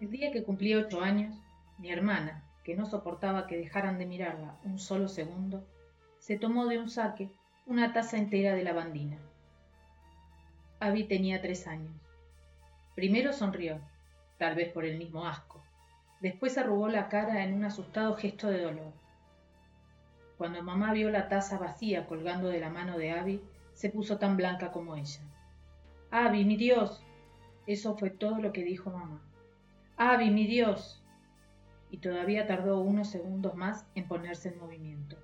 El día que cumplí ocho años, mi hermana, que no soportaba que dejaran de mirarla un solo segundo, se tomó de un saque una taza entera de lavandina. Abby tenía tres años. Primero sonrió, tal vez por el mismo asco. Después arrugó la cara en un asustado gesto de dolor. Cuando mamá vio la taza vacía colgando de la mano de Abby, se puso tan blanca como ella. Abby, mi Dios. Eso fue todo lo que dijo mamá. Abby, mi Dios. Y todavía tardó unos segundos más en ponerse en movimiento.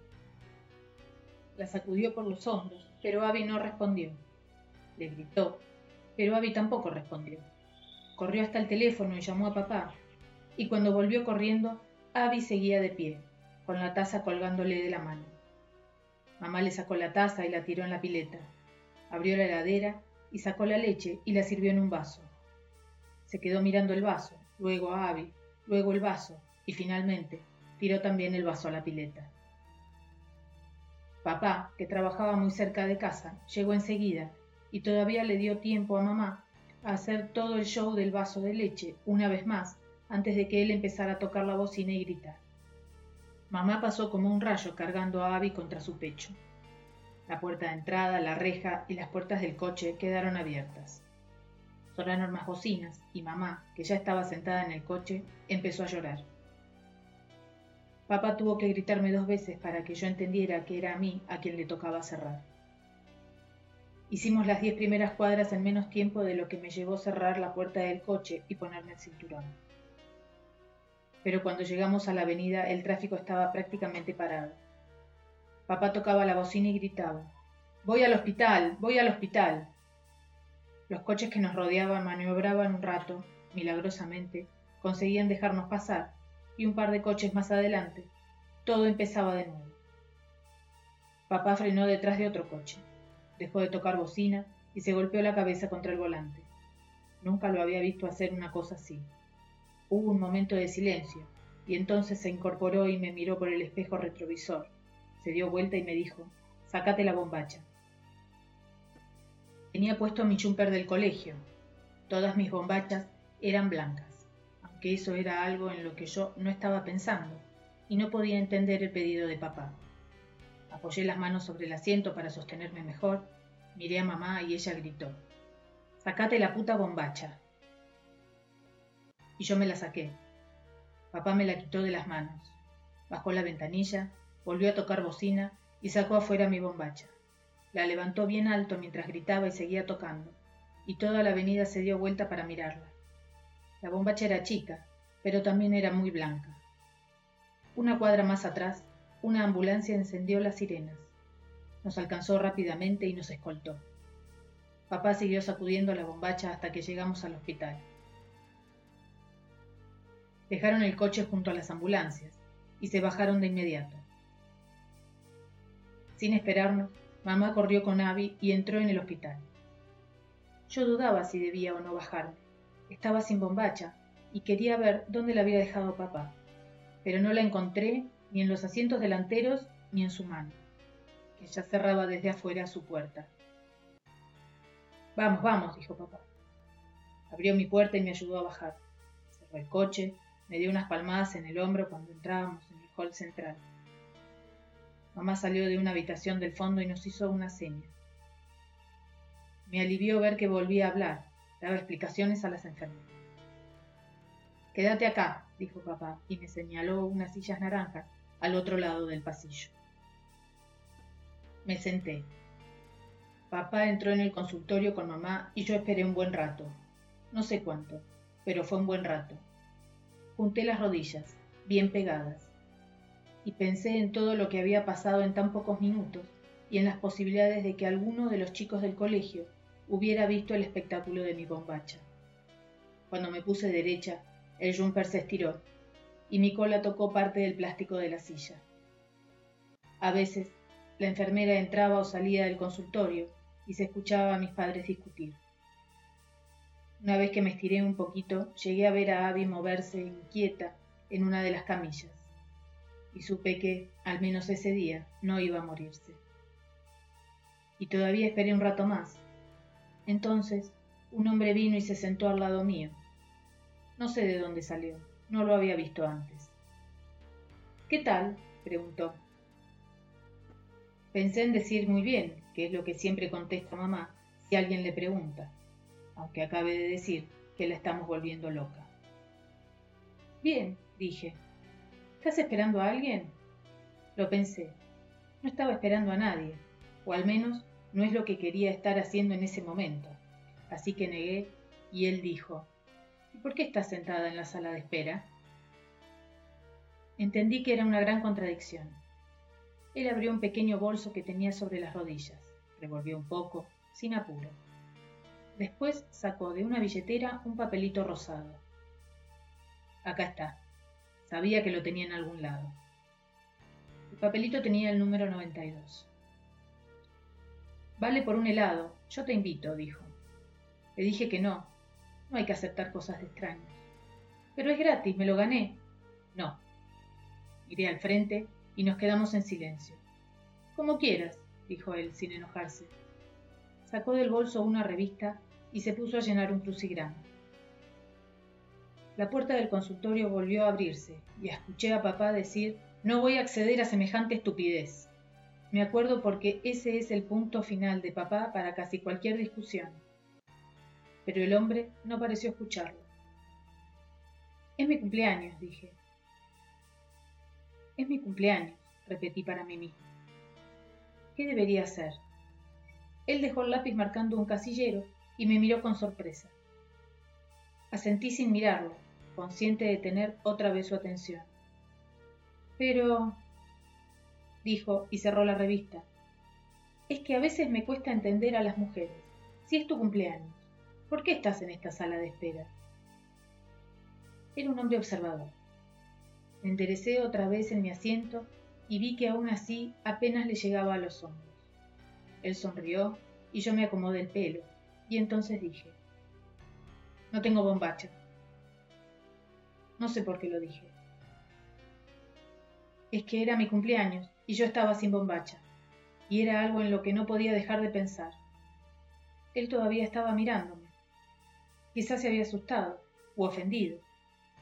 La sacudió por los hombros, pero Abby no respondió. Le gritó, pero Abby tampoco respondió. Corrió hasta el teléfono y llamó a papá, y cuando volvió corriendo, Abby seguía de pie, con la taza colgándole de la mano. Mamá le sacó la taza y la tiró en la pileta. Abrió la heladera y sacó la leche y la sirvió en un vaso. Se quedó mirando el vaso, luego a Abby, luego el vaso, y finalmente tiró también el vaso a la pileta. Papá, que trabajaba muy cerca de casa, llegó enseguida y todavía le dio tiempo a mamá a hacer todo el show del vaso de leche una vez más antes de que él empezara a tocar la bocina y gritar. Mamá pasó como un rayo cargando a Abby contra su pecho. La puerta de entrada, la reja y las puertas del coche quedaron abiertas. Sonaron más bocinas y mamá, que ya estaba sentada en el coche, empezó a llorar. Papá tuvo que gritarme dos veces para que yo entendiera que era a mí a quien le tocaba cerrar. Hicimos las diez primeras cuadras en menos tiempo de lo que me llevó cerrar la puerta del coche y ponerme el cinturón pero cuando llegamos a la avenida el tráfico estaba prácticamente parado. Papá tocaba la bocina y gritaba, Voy al hospital, voy al hospital. Los coches que nos rodeaban maniobraban un rato, milagrosamente, conseguían dejarnos pasar, y un par de coches más adelante, todo empezaba de nuevo. Papá frenó detrás de otro coche, dejó de tocar bocina y se golpeó la cabeza contra el volante. Nunca lo había visto hacer una cosa así. Hubo un momento de silencio, y entonces se incorporó y me miró por el espejo retrovisor. Se dio vuelta y me dijo, Sácate la bombacha. Tenía puesto mi chumper del colegio. Todas mis bombachas eran blancas, aunque eso era algo en lo que yo no estaba pensando, y no podía entender el pedido de papá. Apoyé las manos sobre el asiento para sostenerme mejor, miré a mamá y ella gritó, Sácate la puta bombacha y yo me la saqué. Papá me la quitó de las manos. Bajó la ventanilla, volvió a tocar bocina y sacó afuera mi bombacha. La levantó bien alto mientras gritaba y seguía tocando, y toda la avenida se dio vuelta para mirarla. La bombacha era chica, pero también era muy blanca. Una cuadra más atrás, una ambulancia encendió las sirenas. Nos alcanzó rápidamente y nos escoltó. Papá siguió sacudiendo la bombacha hasta que llegamos al hospital. Dejaron el coche junto a las ambulancias y se bajaron de inmediato. Sin esperarnos, mamá corrió con Abby y entró en el hospital. Yo dudaba si debía o no bajarme. Estaba sin bombacha y quería ver dónde la había dejado papá, pero no la encontré ni en los asientos delanteros ni en su mano, que ya cerraba desde afuera su puerta. Vamos, vamos, dijo papá. Abrió mi puerta y me ayudó a bajar. Cerró el coche, me dio unas palmadas en el hombro cuando entrábamos en el hall central. Mamá salió de una habitación del fondo y nos hizo una seña. Me alivió ver que volvía a hablar, daba explicaciones a las enfermeras. Quédate acá, dijo papá, y me señaló unas sillas naranjas al otro lado del pasillo. Me senté. Papá entró en el consultorio con mamá y yo esperé un buen rato. No sé cuánto, pero fue un buen rato. Junté las rodillas, bien pegadas, y pensé en todo lo que había pasado en tan pocos minutos y en las posibilidades de que alguno de los chicos del colegio hubiera visto el espectáculo de mi bombacha. Cuando me puse derecha, el jumper se estiró y mi cola tocó parte del plástico de la silla. A veces, la enfermera entraba o salía del consultorio y se escuchaba a mis padres discutir. Una vez que me estiré un poquito, llegué a ver a Abby moverse inquieta en una de las camillas, y supe que, al menos ese día, no iba a morirse. Y todavía esperé un rato más. Entonces, un hombre vino y se sentó al lado mío. No sé de dónde salió, no lo había visto antes. ¿Qué tal? preguntó. Pensé en decir muy bien, que es lo que siempre contesta mamá si alguien le pregunta, aunque acabe de decir que la estamos volviendo loca. Bien, dije. ¿Estás esperando a alguien? Lo pensé. No estaba esperando a nadie, o al menos no es lo que quería estar haciendo en ese momento. Así que negué y él dijo, ¿Y por qué estás sentada en la sala de espera? Entendí que era una gran contradicción. Él abrió un pequeño bolso que tenía sobre las rodillas, revolvió un poco, sin apuro. Después sacó de una billetera un papelito rosado. Acá está. Sabía que lo tenía en algún lado. El papelito tenía el número 92. Vale por un helado. Yo te invito, dijo. Le dije que no. No hay que aceptar cosas de extraños. Pero es gratis, me lo gané. No. Iré al frente y nos quedamos en silencio. Como quieras, dijo él, sin enojarse. Sacó del bolso una revista y se puso a llenar un crucigrama. La puerta del consultorio volvió a abrirse y escuché a papá decir no voy a acceder a semejante estupidez. Me acuerdo porque ese es el punto final de papá para casi cualquier discusión. Pero el hombre no pareció escucharlo. Es mi cumpleaños, dije. Es mi cumpleaños, repetí para mí mismo. ¿Qué debería hacer? Él dejó el lápiz marcando un casillero y me miró con sorpresa. Asentí sin mirarlo, consciente de tener otra vez su atención. Pero, dijo y cerró la revista, es que a veces me cuesta entender a las mujeres. Si es tu cumpleaños, ¿por qué estás en esta sala de espera? Era un hombre observador. Me enderecé otra vez en mi asiento y vi que aún así apenas le llegaba a los hombros. Él sonrió y yo me acomodé el pelo, y entonces dije, no tengo bombacha. No sé por qué lo dije. Es que era mi cumpleaños y yo estaba sin bombacha, y era algo en lo que no podía dejar de pensar. Él todavía estaba mirándome. Quizás se había asustado o ofendido,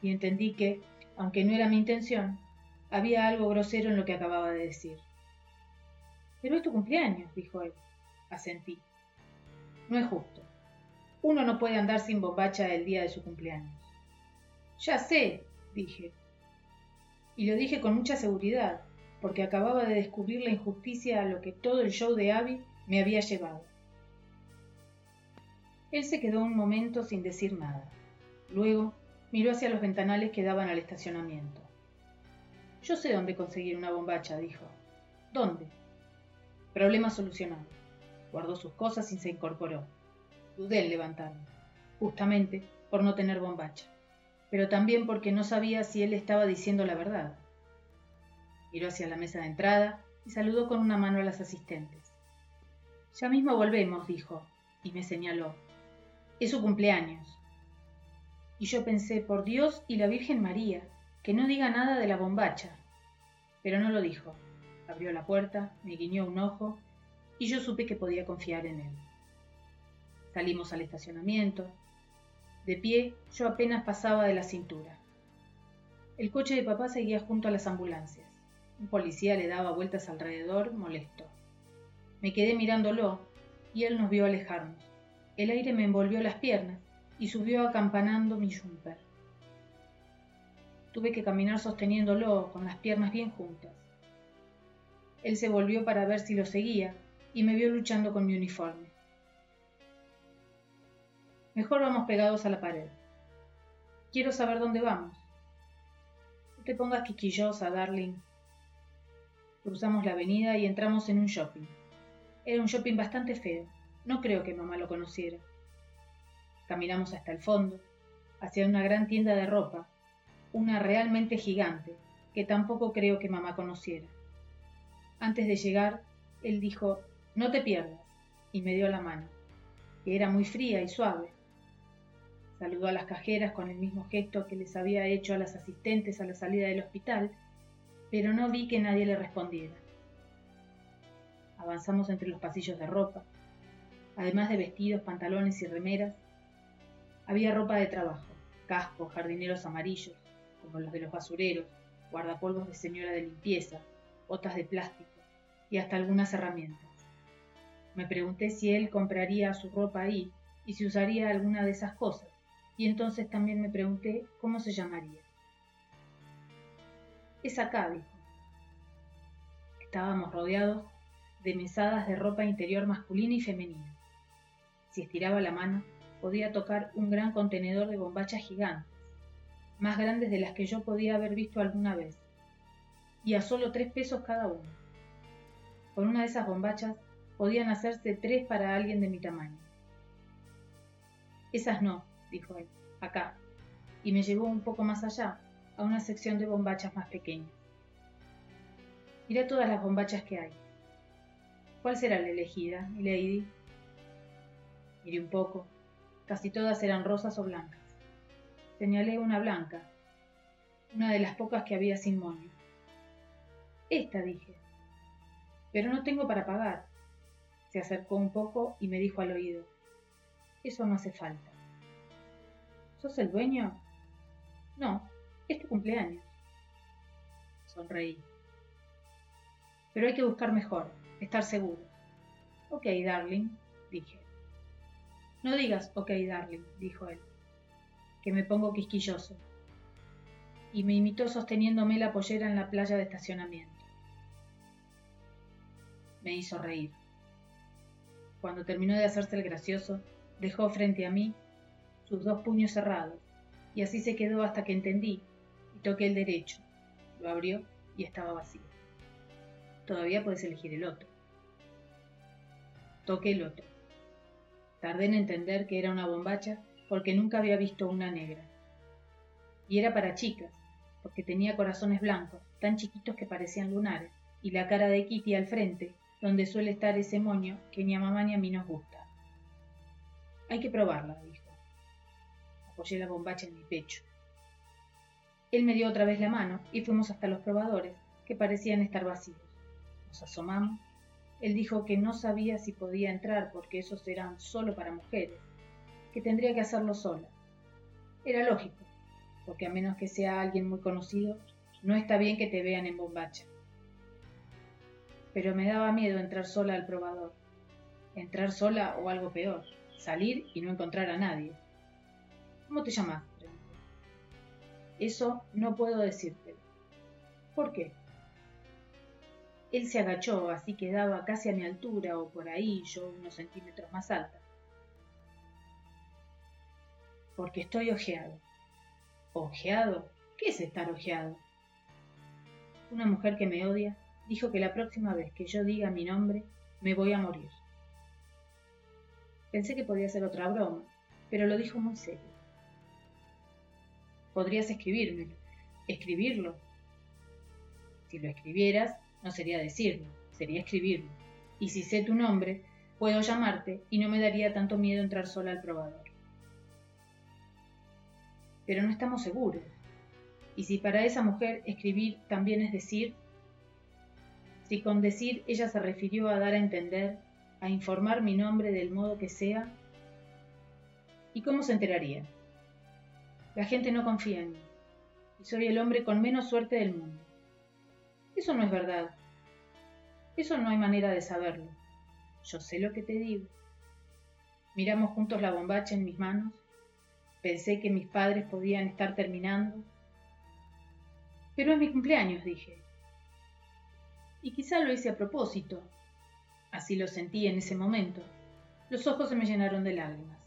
y entendí que, aunque no era mi intención, había algo grosero en lo que acababa de decir. Pero es tu cumpleaños, dijo él. Asentí. No es justo. Uno no puede andar sin bombacha el día de su cumpleaños. Ya sé, dije. Y lo dije con mucha seguridad, porque acababa de descubrir la injusticia a lo que todo el show de Abby me había llevado. Él se quedó un momento sin decir nada. Luego miró hacia los ventanales que daban al estacionamiento. Yo sé dónde conseguir una bombacha, dijo. ¿Dónde? Problema solucionado. Guardó sus cosas y se incorporó. Dudé en levantarme, justamente por no tener bombacha, pero también porque no sabía si él estaba diciendo la verdad. Miró hacia la mesa de entrada y saludó con una mano a las asistentes. Ya mismo volvemos, dijo, y me señaló. Es su cumpleaños. Y yo pensé, por Dios y la Virgen María, que no diga nada de la bombacha. Pero no lo dijo. Abrió la puerta, me guiñó un ojo y yo supe que podía confiar en él. Salimos al estacionamiento. De pie, yo apenas pasaba de la cintura. El coche de papá seguía junto a las ambulancias. Un policía le daba vueltas alrededor, molesto. Me quedé mirándolo y él nos vio alejarnos. El aire me envolvió las piernas y subió acampanando mi jumper. Tuve que caminar sosteniéndolo con las piernas bien juntas. Él se volvió para ver si lo seguía y me vio luchando con mi uniforme. Mejor vamos pegados a la pared. Quiero saber dónde vamos. No te pongas quisquillosa, darling. Cruzamos la avenida y entramos en un shopping. Era un shopping bastante feo. No creo que mamá lo conociera. Caminamos hasta el fondo, hacia una gran tienda de ropa, una realmente gigante, que tampoco creo que mamá conociera. Antes de llegar, él dijo, no te pierdas, y me dio la mano, que era muy fría y suave. Saludó a las cajeras con el mismo gesto que les había hecho a las asistentes a la salida del hospital, pero no vi que nadie le respondiera. Avanzamos entre los pasillos de ropa. Además de vestidos, pantalones y remeras, había ropa de trabajo, cascos jardineros amarillos, como los de los basureros, guardapolvos de señora de limpieza, botas de plástico y hasta algunas herramientas. Me pregunté si él compraría su ropa ahí y si usaría alguna de esas cosas, y entonces también me pregunté cómo se llamaría. Es acá, dijo. Estábamos rodeados de mesadas de ropa interior masculina y femenina. Si estiraba la mano, podía tocar un gran contenedor de bombachas gigantes, más grandes de las que yo podía haber visto alguna vez, y a solo tres pesos cada uno. Con una de esas bombachas podían hacerse tres para alguien de mi tamaño. Esas no, dijo él, acá, y me llevó un poco más allá, a una sección de bombachas más pequeñas. Mira todas las bombachas que hay. ¿Cuál será la elegida, lady? Miré un poco. Casi todas eran rosas o blancas. Señalé una blanca, una de las pocas que había sin moño. Esta, dije. Pero no tengo para pagar. Se acercó un poco y me dijo al oído. Eso no hace falta. ¿Sos el dueño? No, es tu cumpleaños. Sonreí. Pero hay que buscar mejor, estar seguro. Ok, darling, dije. No digas ok, darling, dijo él, que me pongo quisquilloso. Y me imitó sosteniéndome la pollera en la playa de estacionamiento. Me hizo reír. Cuando terminó de hacerse el gracioso, dejó frente a mí sus dos puños cerrados, y así se quedó hasta que entendí y toqué el derecho. Lo abrió y estaba vacío. Todavía puedes elegir el otro. Toqué el otro. Tardé en entender que era una bombacha porque nunca había visto una negra. Y era para chicas, porque tenía corazones blancos, tan chiquitos que parecían lunares, y la cara de Kitty al frente, donde suele estar ese moño que ni a mamá ni a mí nos gusta. Hay que probarla, dijo. Apoyé la bombacha en mi pecho. Él me dio otra vez la mano y fuimos hasta los probadores, que parecían estar vacíos. Nos asomamos. Él dijo que no sabía si podía entrar porque esos eran solo para mujeres, que tendría que hacerlo sola. Era lógico, porque a menos que sea alguien muy conocido, no está bien que te vean en bombacha. Pero me daba miedo entrar sola al probador. Entrar sola o algo peor, salir y no encontrar a nadie. ¿Cómo te llamas? Eso no puedo decírtelo. ¿Por qué? Él se agachó, así quedaba casi a mi altura o por ahí, yo unos centímetros más alta. Porque estoy ojeado. ¿Ojeado? ¿Qué es estar ojeado? Una mujer que me odia dijo que la próxima vez que yo diga mi nombre me voy a morir. Pensé que podía ser otra broma, pero lo dijo muy serio. Podrías escribírmelo, escribirlo. Si lo escribieras, no sería decirlo, sería escribirlo. Y si sé tu nombre, puedo llamarte y no me daría tanto miedo entrar sola al probador. Pero no estamos seguros. Y si para esa mujer escribir también es decir, si con decir ella se refirió a dar a entender, a informar mi nombre del modo que sea, ¿y cómo se enteraría? La gente no confía en mí, y soy el hombre con menos suerte del mundo. Eso no es verdad. Eso no hay manera de saberlo. Yo sé lo que te digo. Miramos juntos la bombacha en mis manos. Pensé que mis padres podían estar terminando. Pero es mi cumpleaños, dije. Y quizá lo hice a propósito. Así lo sentí en ese momento. Los ojos se me llenaron de lágrimas.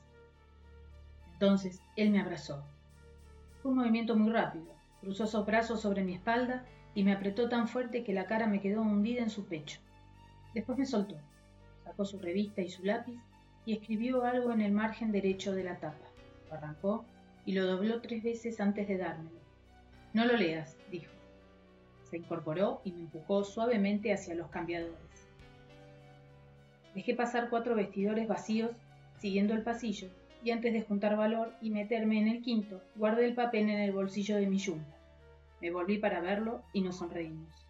Entonces él me abrazó. Un movimiento muy rápido. Cruzó sus brazos sobre mi espalda y me apretó tan fuerte que la cara me quedó hundida en su pecho. Después me soltó, sacó su revista y su lápiz y escribió algo en el margen derecho de la tapa. Lo arrancó y lo dobló tres veces antes de dármelo. No lo leas, dijo. Se incorporó y me empujó suavemente hacia los cambiadores. Dejé pasar cuatro vestidores vacíos siguiendo el pasillo y antes de juntar valor y meterme en el quinto, guardé el papel en el bolsillo de mi yunta. Me volví para verlo y nos sonreímos.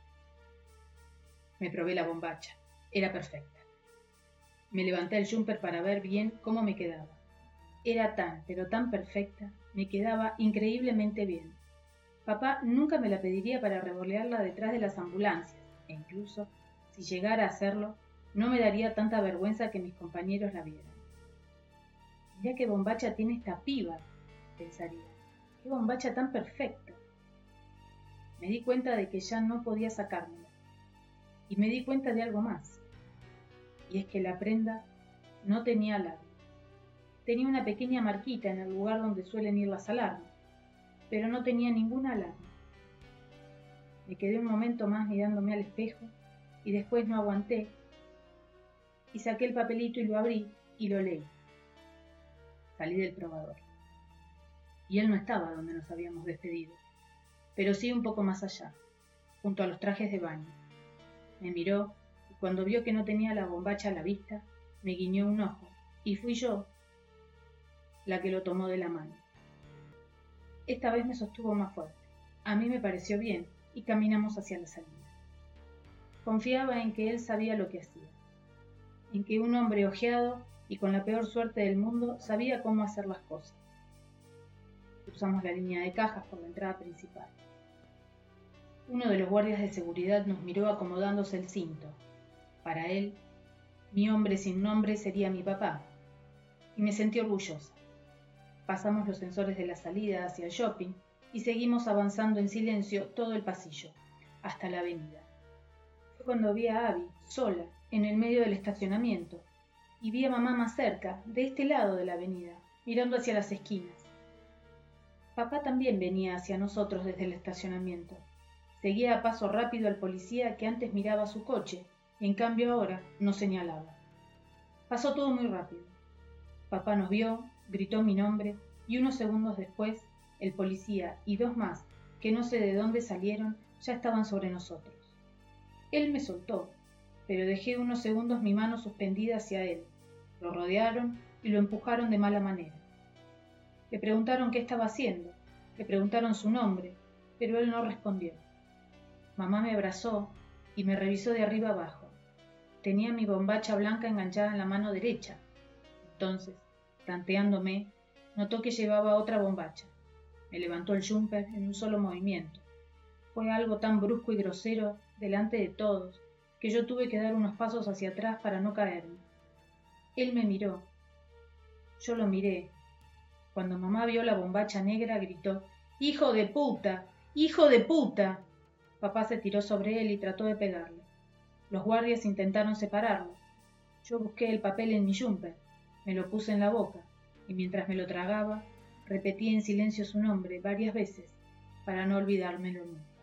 Me probé la bombacha. Era perfecta. Me levanté el jumper para ver bien cómo me quedaba. Era tan, pero tan perfecta, me quedaba increíblemente bien. Papá nunca me la pediría para revolearla detrás de las ambulancias, e incluso, si llegara a hacerlo, no me daría tanta vergüenza que mis compañeros la vieran. Mirá qué bombacha tiene esta piba, pensaría. Qué bombacha tan perfecta. Me di cuenta de que ya no podía sacármela. Y me di cuenta de algo más. Y es que la prenda no tenía labio. Tenía una pequeña marquita en el lugar donde suelen ir las alarmas, pero no tenía ninguna alarma. Me quedé un momento más mirándome al espejo y después no aguanté y saqué el papelito y lo abrí y lo leí. Salí del probador. Y él no estaba donde nos habíamos despedido, pero sí un poco más allá, junto a los trajes de baño. Me miró y cuando vio que no tenía la bombacha a la vista, me guiñó un ojo, y fui yo la que lo tomó de la mano. Esta vez me sostuvo más fuerte. A mí me pareció bien y caminamos hacia la salida. Confiaba en que él sabía lo que hacía, en que un hombre ojeado y con la peor suerte del mundo sabía cómo hacer las cosas. Cruzamos la línea de cajas por la entrada principal. Uno de los guardias de seguridad nos miró acomodándose el cinto. Para él, mi hombre sin nombre sería mi papá, y me sentí orgullosa. Pasamos los sensores de la salida hacia el shopping y seguimos avanzando en silencio todo el pasillo, hasta la avenida. Fue cuando vi a Abby, sola, en el medio del estacionamiento, y vi a mamá más cerca, de este lado de la avenida, mirando hacia las esquinas. Papá también venía hacia nosotros desde el estacionamiento. Seguía a paso rápido al policía que antes miraba su coche, en cambio ahora no señalaba. Pasó todo muy rápido. Papá nos vio, gritó mi nombre, y unos segundos después, el policía y dos más, que no sé de dónde salieron, ya estaban sobre nosotros. Él me soltó, pero dejé unos segundos mi mano suspendida hacia él. Lo rodearon y lo empujaron de mala manera. Le preguntaron qué estaba haciendo, le preguntaron su nombre, pero él no respondió. Mamá me abrazó y me revisó de arriba abajo. Tenía mi bombacha blanca enganchada en la mano derecha. Entonces, tanteándome, notó que llevaba otra bombacha. Me levantó el jumper en un solo movimiento. Fue algo tan brusco y grosero delante de todos que yo tuve que dar unos pasos hacia atrás para no caerme. Él me miró. Yo lo miré. Cuando mamá vio la bombacha negra, gritó Hijo de puta. Hijo de puta. Papá se tiró sobre él y trató de pegarle. Los guardias intentaron separarlo. Yo busqué el papel en mi jumper, me lo puse en la boca, y mientras me lo tragaba, repetí en silencio su nombre varias veces para no olvidármelo nunca.